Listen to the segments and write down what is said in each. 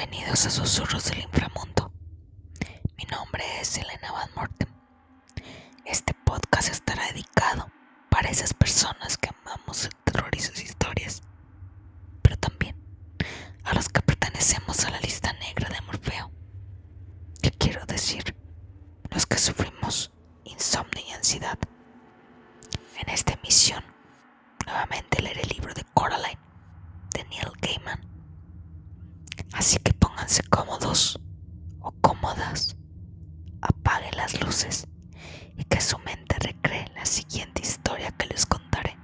Bienvenidos a Susurros del Inframundo. Mi nombre es Elena Van Morten. Este podcast estará dedicado para esas personas que amamos el terror y sus e historias, pero también a los que pertenecemos a la lista negra de Morfeo. ¿Qué quiero decir? Los que sufrimos insomnio y ansiedad. En esta emisión, nuevamente leeré el libro de Coraline de Neil Gaiman Cómodos o cómodas. apague las luces y que su mente recree la siguiente historia que les contaré.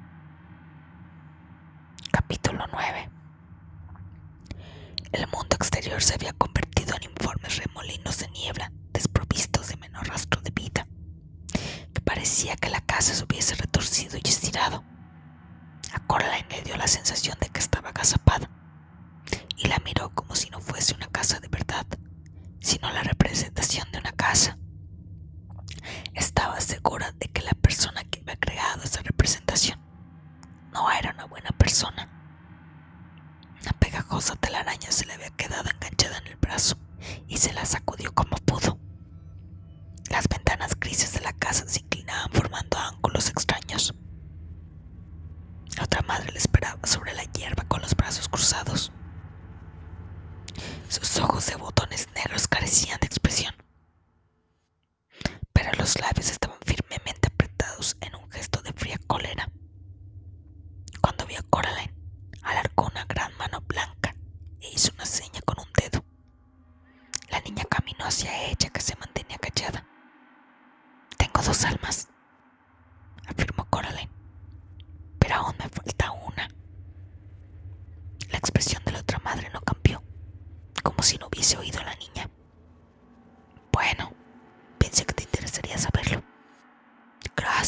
Capítulo 9. El mundo exterior se había convertido en informes remolinos de niebla, desprovistos de menor rastro de vida, que parecía que la casa se hubiese retorcido y estirado. A Coraline le dio la sensación de que estaba agazapada miró como si no fuese una casa de verdad, sino la representación de una casa. Estaba segura de que la persona que había creado esa representación no era una buena persona. Una pegajosa telaraña se le había quedado enganchada en el brazo y se la sacudió como pudo.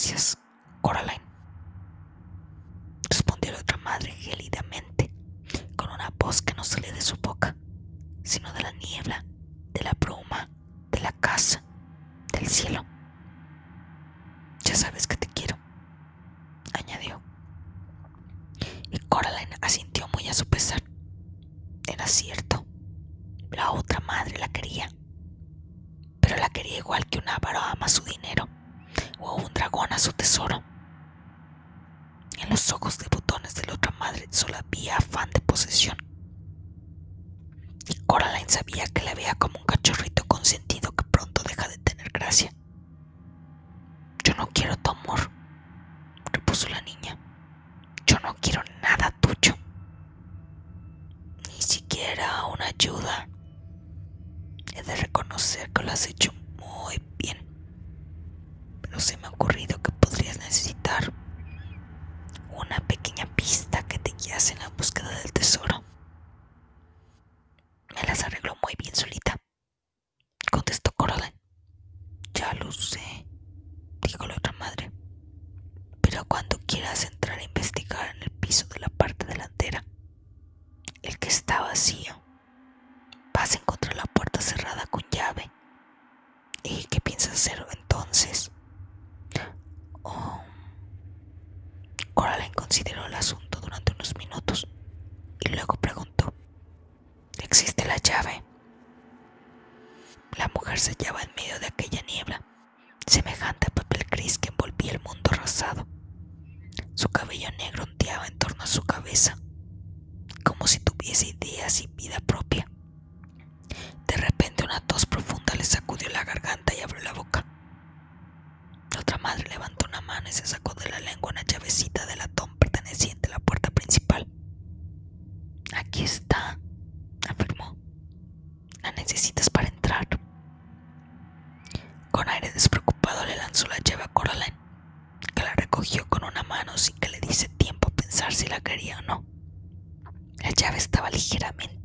Gracias, Coraline. o no. La llave estaba ligeramente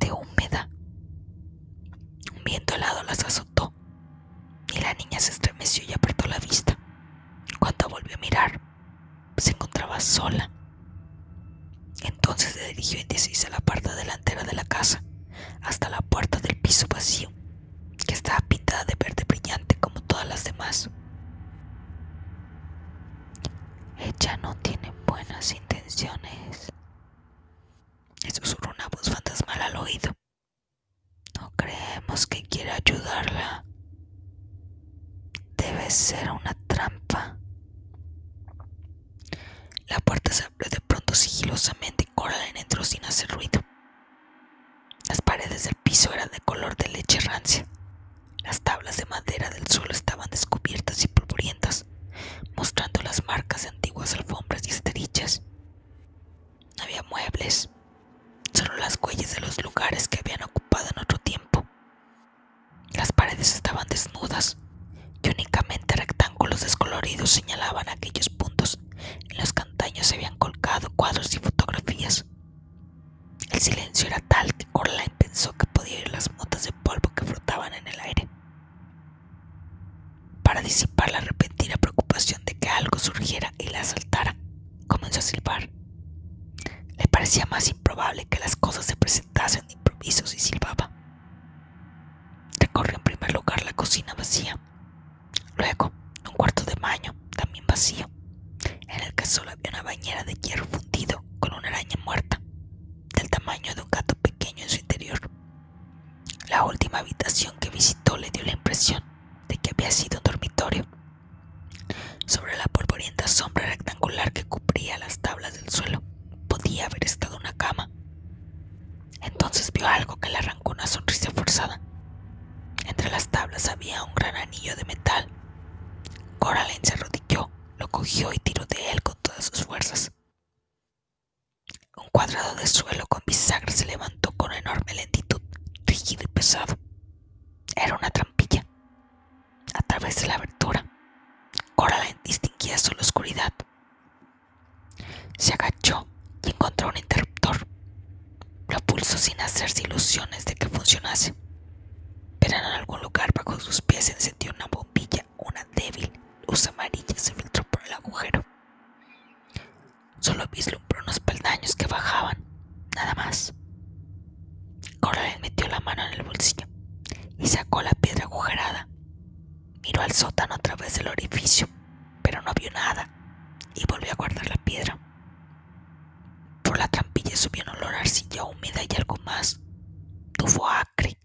tufo acre,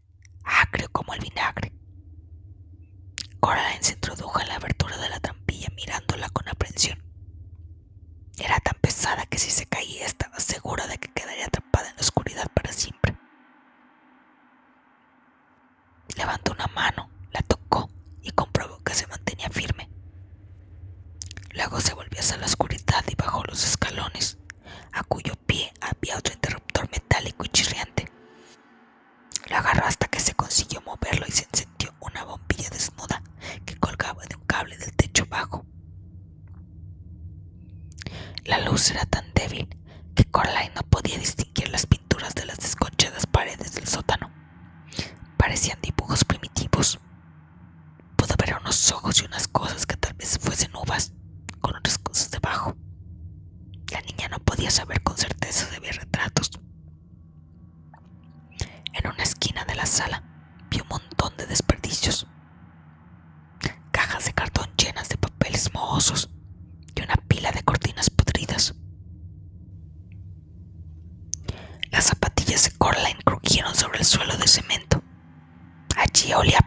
acre como el vinagre. Coraline se introdujo en la abertura de la trampilla mirándola con aprensión. Era tan pesada que si se caía estaba segura de que quedaría atrapada en la oscuridad para siempre. Levantó una mano, la tocó y comprobó que se mantenía firme. Luego se volvió hacia la oscuridad y bajó los escalones, a cuyo pie había otro interruptor metálico y chirriante. Lo agarró hasta que se consiguió moverlo y se encendió una bombilla desnuda que colgaba de un cable del techo bajo. La luz era tan débil que Coraline no podía distinguir las pinturas de las desconchadas paredes del sótano. Parecían dibujos primitivos. Pudo ver unos ojos y unas cosas que de cartón llenas de papeles mohosos y una pila de cortinas podridas. Las zapatillas de Coraline crujieron sobre el suelo de cemento. Allí olía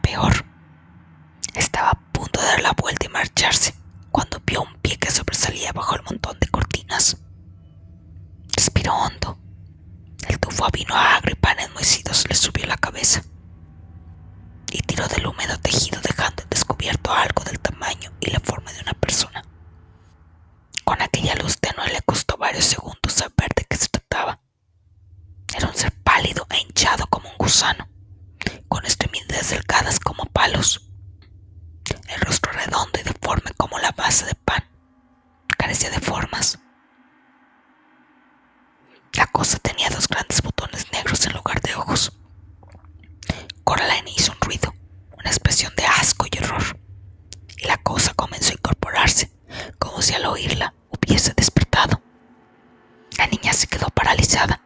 Se quedó paralizada.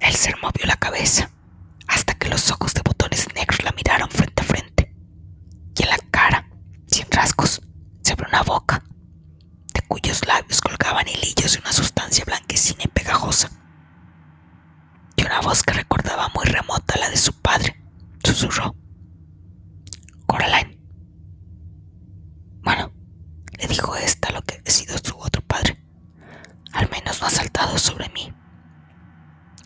El ser movió la cabeza hasta que los ojos de botones negros la miraron frente a frente. Y en la cara, sin rasgos, se abrió una boca, de cuyos labios colgaban hilillos de una sustancia blanquecina y pegajosa. Y una voz que recordaba muy remota la de su padre susurró. Coraline. Bueno, le dijo esta lo que ha sido su otro sobre mí.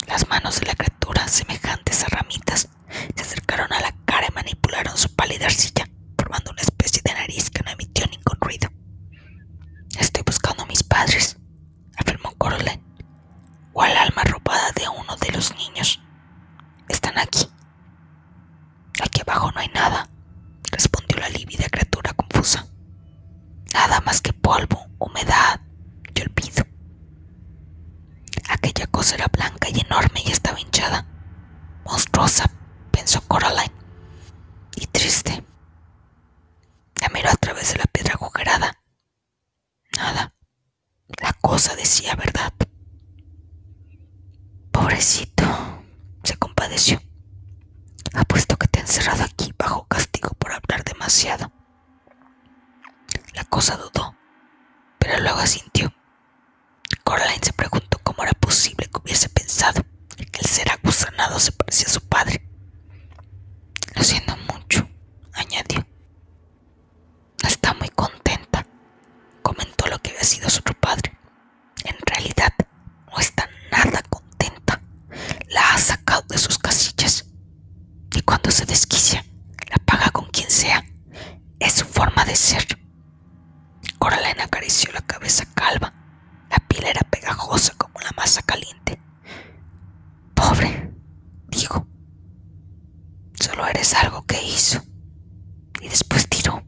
Las manos de la criatura, semejantes a ramitas, se acercaron a la cara y manipularon su pálida arcilla, formando una especie de nariz que no emitió ningún ruido. Estoy buscando a mis padres, afirmó Coraline. O al alma cosa decía verdad. Pobrecito, se compadeció. Apuesto que te he encerrado aquí bajo castigo por hablar demasiado. La cosa dudó, pero luego asintió. Coraline se preguntó cómo era posible que hubiese pensado que el ser agusanado se parecía a su padre. Lo siento mucho, añadió. Está muy contenta, comentó lo que había sido su otro padre. No está nada contenta. La ha sacado de sus casillas. Y cuando se desquicia, la paga con quien sea. Es su forma de ser. Coraline acarició la cabeza calva. La piel era pegajosa como la masa caliente. Pobre, dijo. Solo eres algo que hizo. Y después tiró.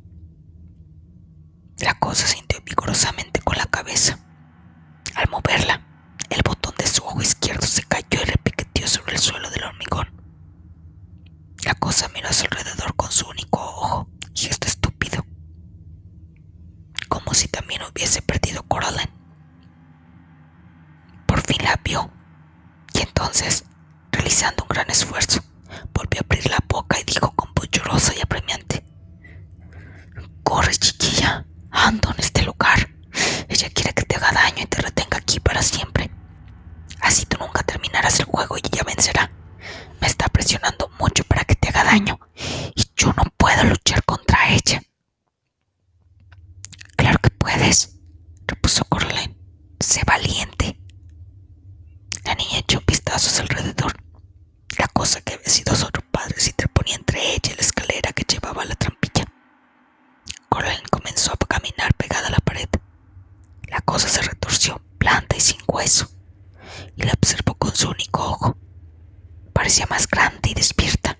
La cosa sintió vigorosamente con la cabeza. Al moverla, el botón de su ojo izquierdo se cayó y repiqueteó sobre el suelo del hormigón. La cosa miró a su alrededor con su único ojo, gesto estúpido como si también hubiese perdido Coraline. Por fin la vio, y entonces, realizando un gran esfuerzo, volvió a abrir la boca y dijo con voz llorosa y apremiante: Corre, chiquilla, ando en este lugar. Ella quiere que te haga daño y te retenga aquí para siempre. Así tú nunca terminarás el juego y ella vencerá. Me está presionando mucho para que te haga daño, y yo no puedo luchar contra ella. Claro que puedes, repuso Coraline. Sé valiente. La niña echó vistazos alrededor. La cosa que había sido su otro padre se interponía entre ella y la escalera que llevaba a la trampilla. Coraline comenzó a caminar pegada a la pared. La cosa se retorció, blanda y sin hueso, y la observó con su único ojo. Parecía más grande y despierta.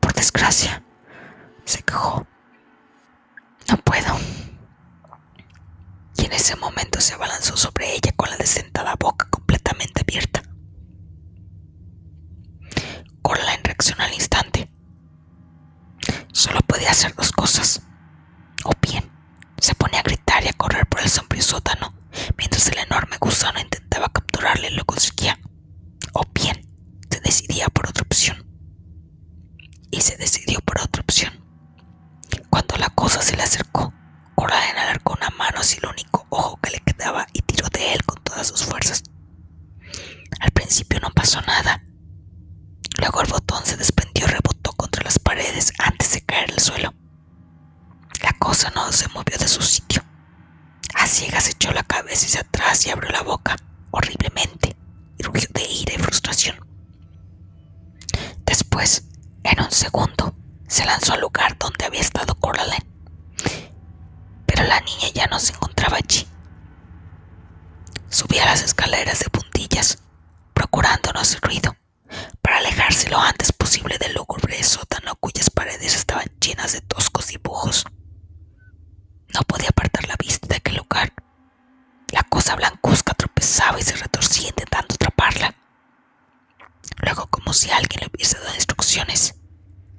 Por desgracia, se quejó. No puedo. Y en ese momento se abalanzó sobre ella con la desdentada boca completamente abierta. Coraline reaccionó al instante. Solo podía hacer dos cosas. O bien, se ponía a gritar y a correr por el sombrío sótano, mientras el enorme gusano intentaba capturarle y lo conseguía. O bien, se decidía por otra opción. Y se decidió por otra opción. Cuando la cosa se le acercó, Coraline alargó una mano hacia el único ojo que le quedaba y tiró de él con todas sus fuerzas. Al principio no pasó nada. Luego el botón se desprendió y rebotó contra las paredes antes de caer al suelo. La cosa no se movió de su sitio. A ciegas echó la cabeza hacia atrás y abrió la boca horriblemente y rugió de ira y frustración. Después, en un segundo, se lanzó al lugar donde había estado Coraline. Pero la niña ya no se encontraba allí. Subía las escaleras de puntillas, procurando no hacer ruido, para alejarse lo antes posible del lúgubre sótano cuyas paredes estaban llenas de toscos dibujos. No podía apartar la vista de aquel lugar. La cosa blancuzca tropezaba y se retorcía intentando atraparla. Luego, como si alguien le hubiese dado instrucciones,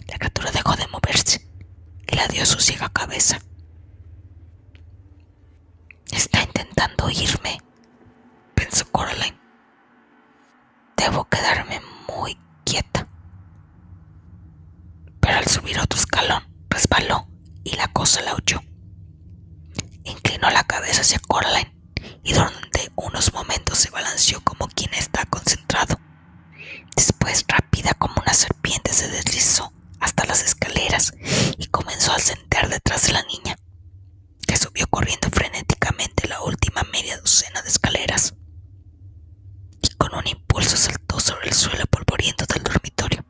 la criatura dejó de moverse y la dio su ciega cabeza. Está intentando oírme, pensó Coraline. Debo quedarme muy quieta. Pero al subir otro escalón, resbaló y la cosa la huyó. Inclinó la cabeza hacia Coraline y durante unos momentos se balanceó como quien está concentrado. Después, rápida como una serpiente, se deslizó hasta las escaleras y comenzó a sentar detrás de la niña, que subió corriendo frenéticamente la última media docena de escaleras y con un impulso saltó sobre el suelo polvoriento del dormitorio.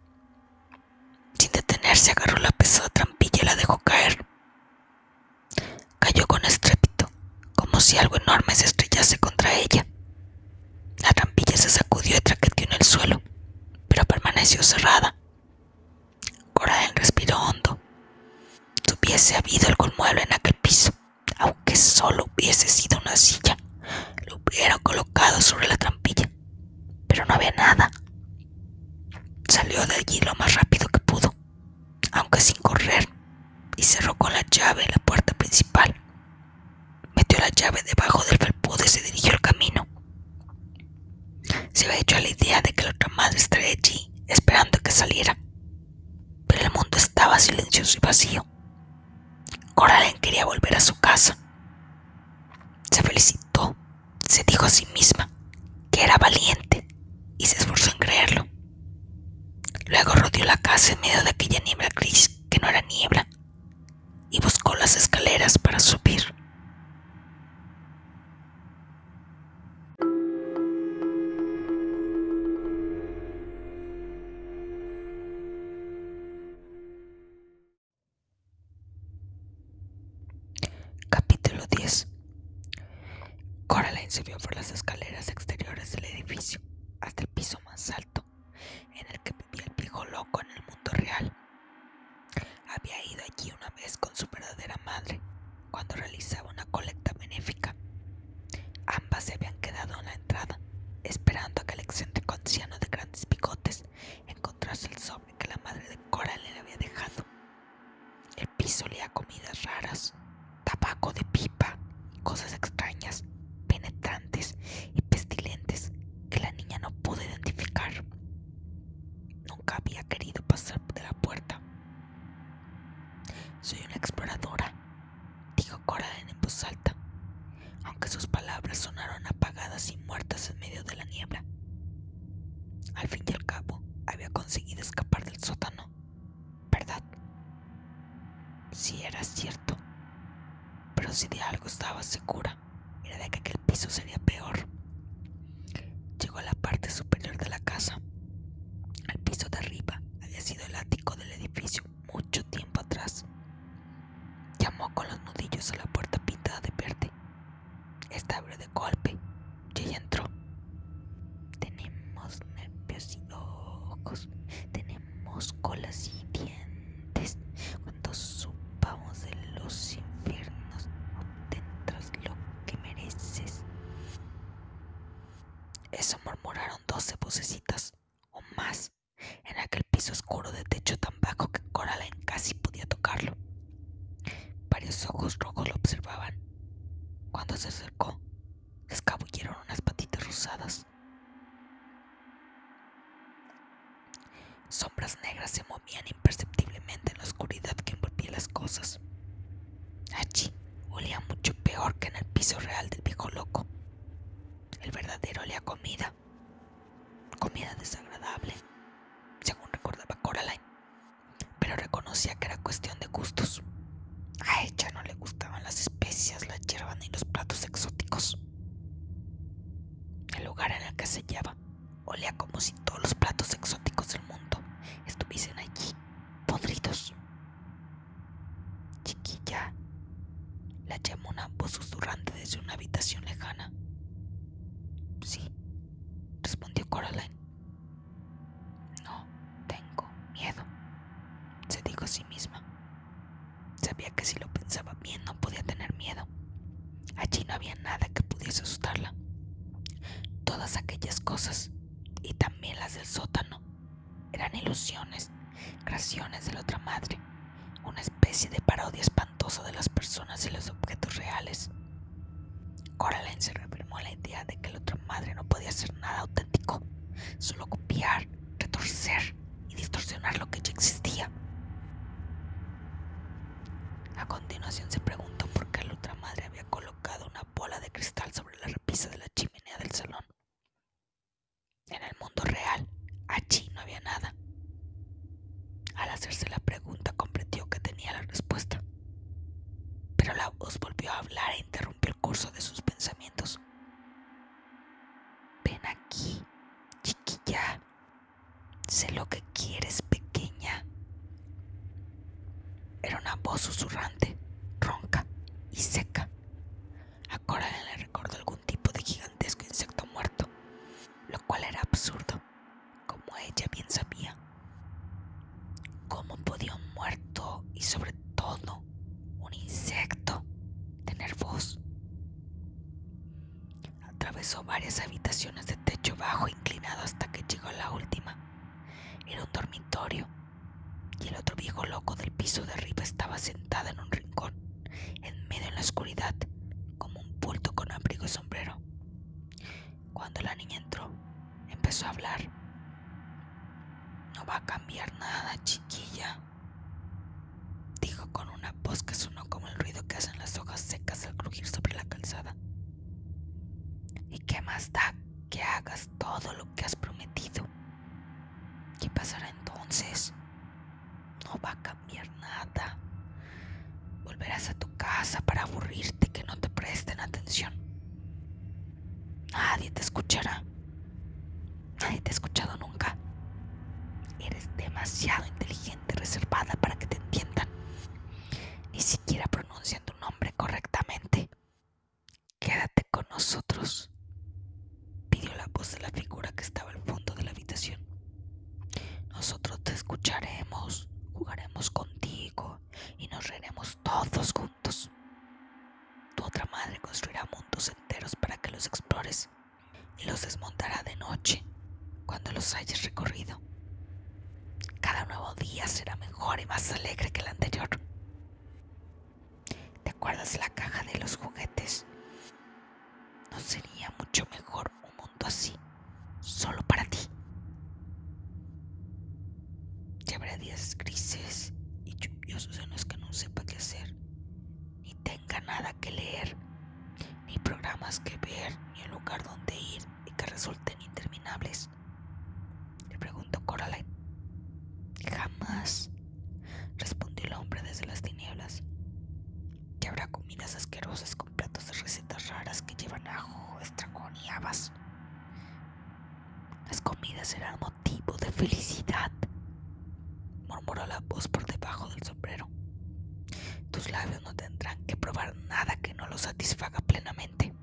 Sin detenerse, agarró la pesada trampilla y la dejó caer. Cayó con estrépito, como si algo enorme se estrellase contra ella. Cerrada. Coraline respiró hondo. Si hubiese habido algún mueble en aquel piso, aunque solo hubiese sido una silla, lo hubiera colocado sobre la trampilla, pero no había nada. Salió de allí lo más rápido que pudo, aunque sin correr, y cerró con la llave la puerta principal. Metió la llave debajo del felpudo y se dirigió al camino. Se había hecho a la idea de que la otra madre estaría allí, esperando que saliera. Pero el mundo estaba silencioso y vacío. Coraline quería volver a su casa. Se felicitó, se dijo a sí misma que era valiente y se esforzó en creerlo. Luego rodeó la casa en medio de aquella niebla gris que no era niebla y buscó las escaleras para subir. Soy una exploradora, dijo Coraline en voz alta, aunque sus palabras sonaron apagadas y muertas so close y también las del sótano, eran ilusiones, creaciones de la otra madre, una especie de parodia espantosa de las personas y los objetos reales. Coraline se reafirmó la idea de que la otra madre no podía ser nada auténtico, solo copiar, retorcer y distorsionar lo que ya existía. A continuación se preguntó por qué la otra madre había colocado una bola de cristal sobre la repisa de la chimenea del salón. En el mundo real, allí no había nada. Al hacerse la pregunta comprendió que tenía la respuesta. Pero la voz volvió a hablar e interrumpió el curso de sus pensamientos. Ven aquí, chiquilla. Sé lo que quieres, pequeña. Era una voz susurrante, ronca y seca. como ella bien sabía. ¿Cómo podía un muerto y sobre todo un insecto tener voz? Atravesó varias habitaciones de techo bajo inclinado hasta que llegó a la última. Era un dormitorio y el otro viejo loco del piso de arriba estaba sentado en un rincón, en medio en la oscuridad, como un bulto con abrigo y sombrero. Cuando la niña entró, a hablar. No va a cambiar nada, chiquilla, dijo con una voz que sonó como el ruido que hacen las hojas secas al crujir sobre la calzada. ¿Y qué más da que hagas todo lo que has prometido? ¿Qué pasará entonces? No va a cambiar nada. Volverás a tu casa para aburrirte que no te presten atención. Nadie te escuchará. Nadie te ha escuchado nunca. Eres demasiado inteligente, reservada para que te entiendan. Ni siquiera pronuncian tu nombre correctamente. Quédate con nosotros, pidió la voz de la figura que estaba al fondo de la habitación. Nosotros te escucharemos, jugaremos contigo y nos reiremos todos juntos. Tu otra madre construirá mundos enteros para que los explores y los desmontará de noche cuando los hayas recorrido. Cada nuevo día será mejor y más alegre que el anterior. ¿Te acuerdas de la caja de los juguetes? ¿No sería mucho mejor un mundo así, solo para ti? Que habrá días grises y lluviosos en los que no sepa qué hacer, ni tenga nada que leer, ni programas que ver, ni un lugar donde ir y que resulten interminables. Le preguntó Coraline. Jamás, respondió el hombre desde las tinieblas. Que habrá comidas asquerosas con platos de recetas raras que llevan ajo, Las comidas serán motivo de felicidad, murmuró la voz por debajo del sombrero. Tus labios no tendrán que probar nada que no los satisfaga plenamente.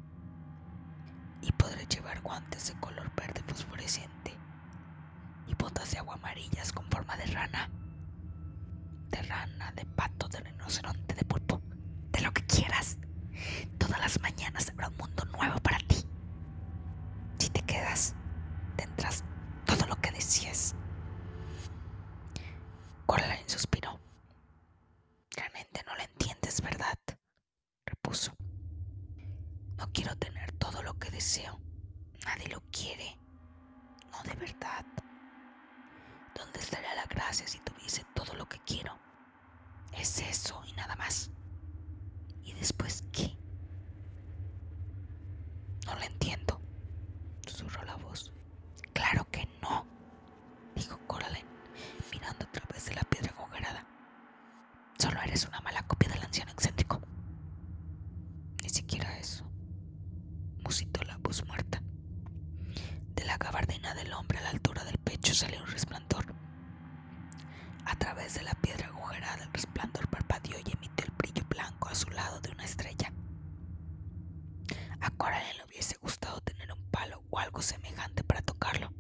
Y podré llevar guantes de color verde fosforescente y botas de agua amarillas con forma de rana. De rana, de pato, de rinoceronte, de pulpo, de lo que quieras. Todas las mañanas habrá un mundo nuevo para ti. Si te quedas, tendrás todo lo que desees. Coraline suspiró. Realmente no lo entiendes, ¿verdad? repuso. No quiero tener todo lo que deseo. Nadie lo quiere. No de verdad. ¿Dónde estaría la gracia si tuviese todo lo que quiero? Es eso y nada más. ¿Y después qué? No lo entiendo, susurró la voz. Claro que no, dijo Coraline, mirando a través de la piedra agujerada. Solo eres una mala copia del anciano excéntrico. Ni siquiera eso, musitó la voz muerta. De la gabardina del hombre a la altura del pecho salió un resplandor. A través de la piedra agujerada el resplandor parpadeó y emitió el brillo blanco azulado de una estrella. A Coraline le hubiese gustado tener un palo o algo semejante para tocarlo,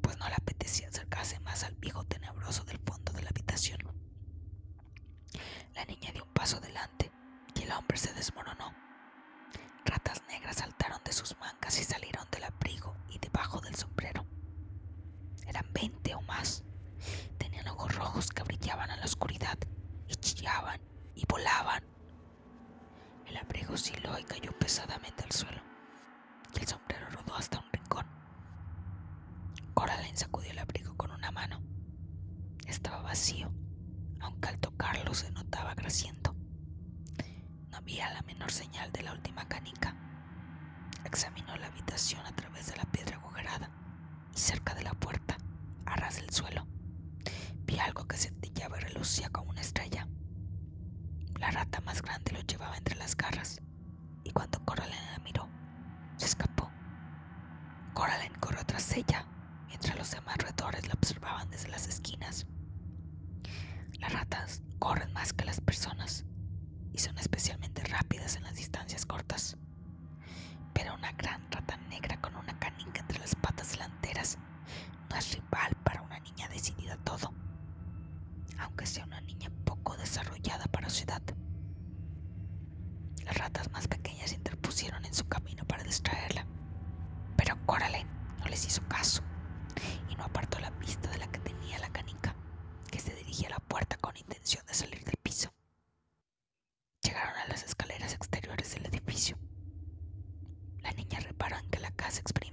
pues no le apetecía acercarse más al viejo tenebroso del fondo de la habitación. La niña dio un paso adelante y el hombre se desmoronó. Ratas negras saltaron de sus mangas y salieron del abrigo y debajo del sombrero. Eran veinte o más. Tenían ojos rojos que brillaban en la oscuridad y chillaban y volaban. El abrigo osciló y cayó pesadamente al suelo, y el sombrero rodó hasta un rincón. Coraline sacudió el abrigo con una mano. Estaba vacío, aunque al tocarlo se notaba grasiento. Había la menor señal de la última canica. Examinó la habitación a través de la piedra agujerada y cerca de la puerta, a ras del suelo, vi algo que centellaba 6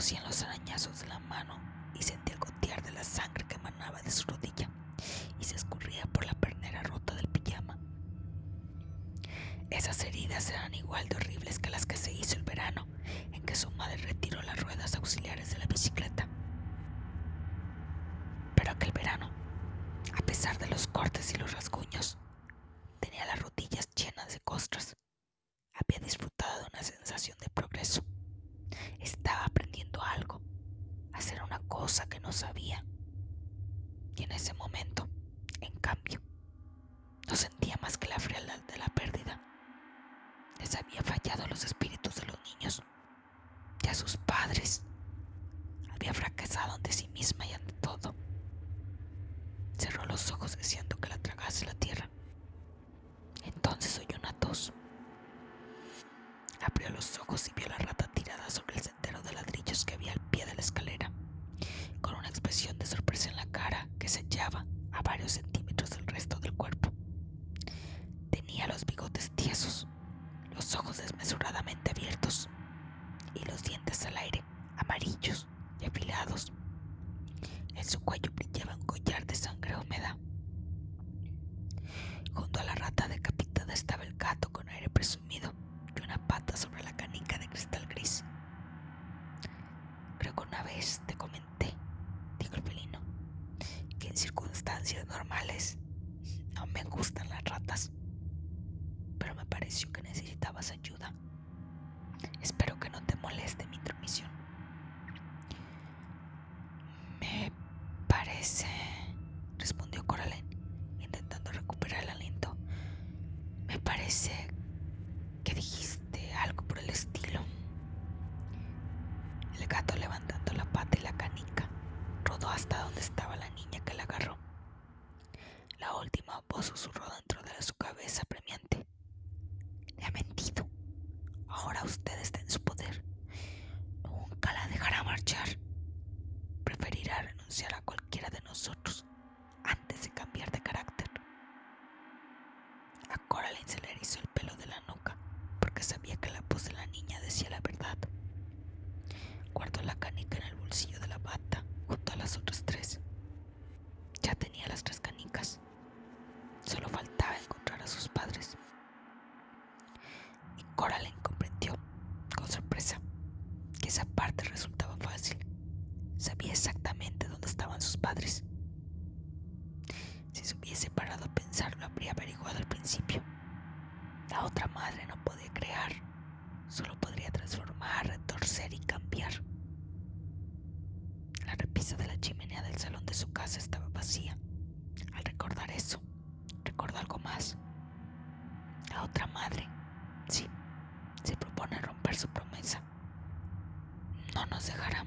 cosían los arañazos de la mano y sentía el gotear de la sangre que emanaba de su rodilla y se escurría por la pernera rota del pijama. Esas heridas eran igual de horribles que las que se hizo el verano en que su madre retiró las ruedas auxiliares de la bicicleta. Pero aquel verano, a pesar de los cortes y los rasguños, donde estaba la niña que la agarró. La última voz susurró dentro de su cabeza premiante. Le ha mentido. Ahora usted está en su poder. Nunca la dejará marchar. Preferirá renunciar a cualquiera de nosotros antes de cambiar de carácter. A Coraline se le erizó el pelo de la nuca porque sabía que la voz de la niña decía la verdad. Guardó la canica en el bolsillo de la bata las otras tres. Nancy se propone romper su promesa. No nos dejará.